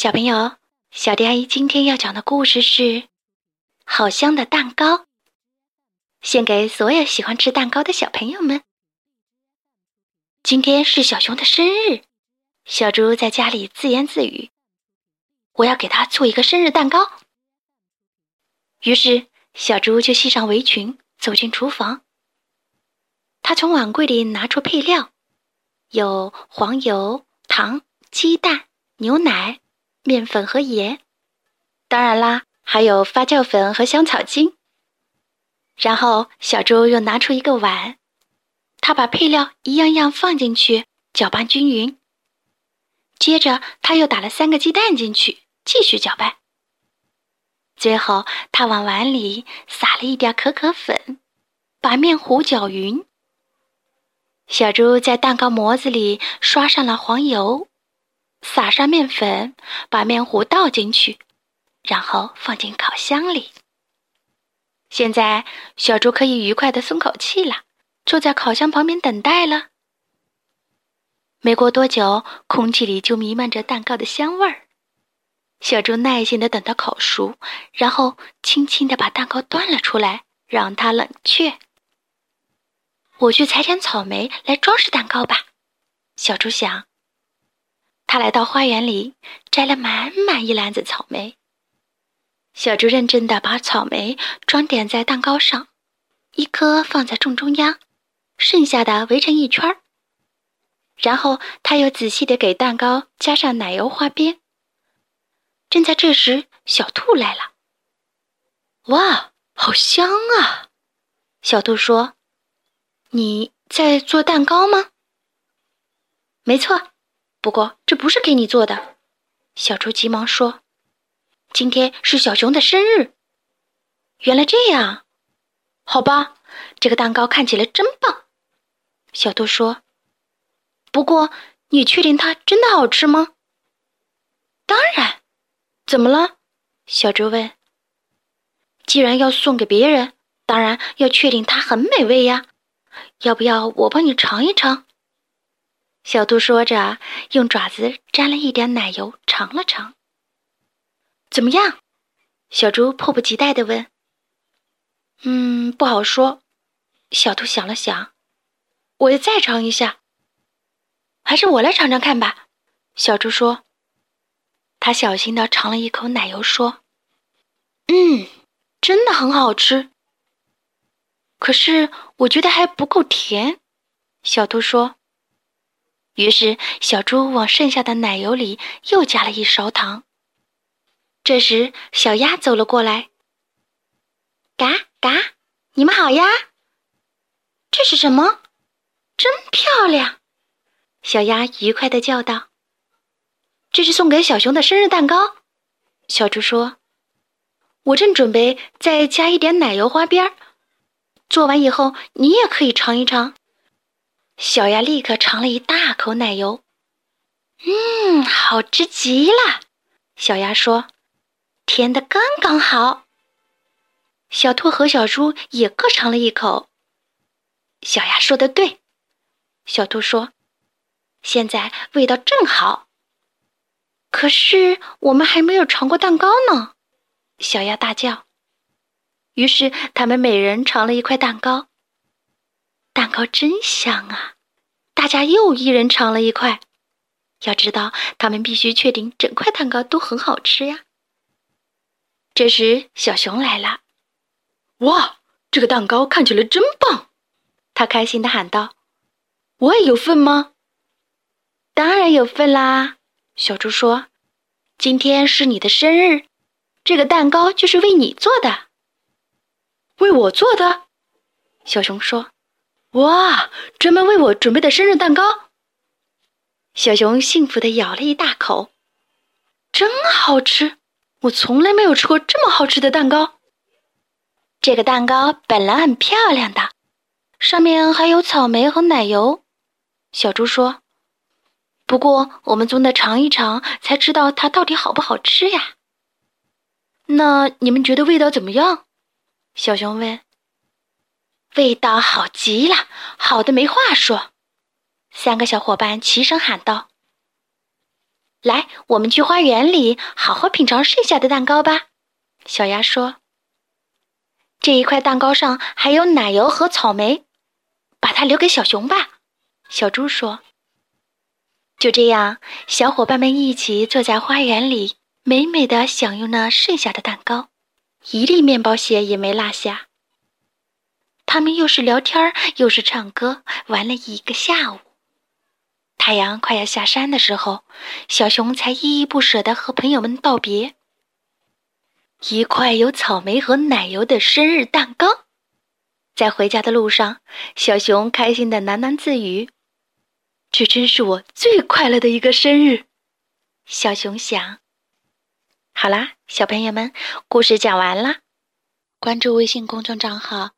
小朋友，小迪阿姨今天要讲的故事是《好香的蛋糕》，献给所有喜欢吃蛋糕的小朋友们。今天是小熊的生日，小猪在家里自言自语：“我要给他做一个生日蛋糕。”于是，小猪就系上围裙，走进厨房。他从碗柜里拿出配料，有黄油、糖、鸡蛋、牛奶。面粉和盐，当然啦，还有发酵粉和香草精。然后小猪又拿出一个碗，他把配料一样样放进去，搅拌均匀。接着他又打了三个鸡蛋进去，继续搅拌。最后他往碗里撒了一点可可粉，把面糊搅匀。小猪在蛋糕模子里刷上了黄油。撒上面粉，把面糊倒进去，然后放进烤箱里。现在小猪可以愉快的松口气了，坐在烤箱旁边等待了。没过多久，空气里就弥漫着蛋糕的香味儿。小猪耐心的等它烤熟，然后轻轻的把蛋糕端了出来，让它冷却。我去采点草莓来装饰蛋糕吧，小猪想。他来到花园里，摘了满满一篮子草莓。小猪认真的把草莓装点在蛋糕上，一颗放在正中央，剩下的围成一圈儿。然后他又仔细的给蛋糕加上奶油花边。正在这时，小兔来了。哇，好香啊！小兔说：“你在做蛋糕吗？”没错。不过这不是给你做的，小猪急忙说：“今天是小熊的生日。”原来这样，好吧，这个蛋糕看起来真棒。小兔说：“不过你确定它真的好吃吗？”“当然。”“怎么了？”小猪问。“既然要送给别人，当然要确定它很美味呀。要不要我帮你尝一尝？”小兔说着，用爪子沾了一点奶油，尝了尝。怎么样？小猪迫不及待地问。“嗯，不好说。”小兔想了想，“我再尝一下。”“还是我来尝尝看吧。”小猪说。他小心地尝了一口奶油，说：“嗯，真的很好吃。可是我觉得还不够甜。”小兔说。于是，小猪往剩下的奶油里又加了一勺糖。这时，小鸭走了过来。“嘎嘎，你们好呀！这是什么？真漂亮！”小鸭愉快的叫道。“这是送给小熊的生日蛋糕。”小猪说。“我正准备再加一点奶油花边儿，做完以后你也可以尝一尝。”小鸭立刻尝了一大口奶油，嗯，好吃极了。小鸭说：“甜的刚刚好。”小兔和小猪也各尝了一口。小鸭说的对，小兔说：“现在味道正好。”可是我们还没有尝过蛋糕呢，小鸭大叫。于是他们每人尝了一块蛋糕。蛋糕真香啊！大家又一人尝了一块。要知道，他们必须确定整块蛋糕都很好吃呀。这时，小熊来了。哇，这个蛋糕看起来真棒！他开心的喊道：“我也有份吗？”“当然有份啦！”小猪说：“今天是你的生日，这个蛋糕就是为你做的。”“为我做的？”小熊说。哇，专门为我准备的生日蛋糕！小熊幸福的咬了一大口，真好吃！我从来没有吃过这么好吃的蛋糕。这个蛋糕本来很漂亮的，上面还有草莓和奶油。小猪说：“不过我们总得尝一尝，才知道它到底好不好吃呀。”那你们觉得味道怎么样？小熊问。味道好极了，好的没话说。三个小伙伴齐声喊道：“来，我们去花园里好好品尝剩下的蛋糕吧。小鸭说：“这一块蛋糕上还有奶油和草莓，把它留给小熊吧。”小猪说：“就这样，小伙伴们一起坐在花园里，美美的享用那剩下的蛋糕，一粒面包屑也没落下。他们又是聊天又是唱歌，玩了一个下午。太阳快要下山的时候，小熊才依依不舍地和朋友们道别。一块有草莓和奶油的生日蛋糕，在回家的路上，小熊开心的喃喃自语。这真是我最快乐的一个生日，小熊想。好啦，小朋友们，故事讲完啦。关注微信公众账号“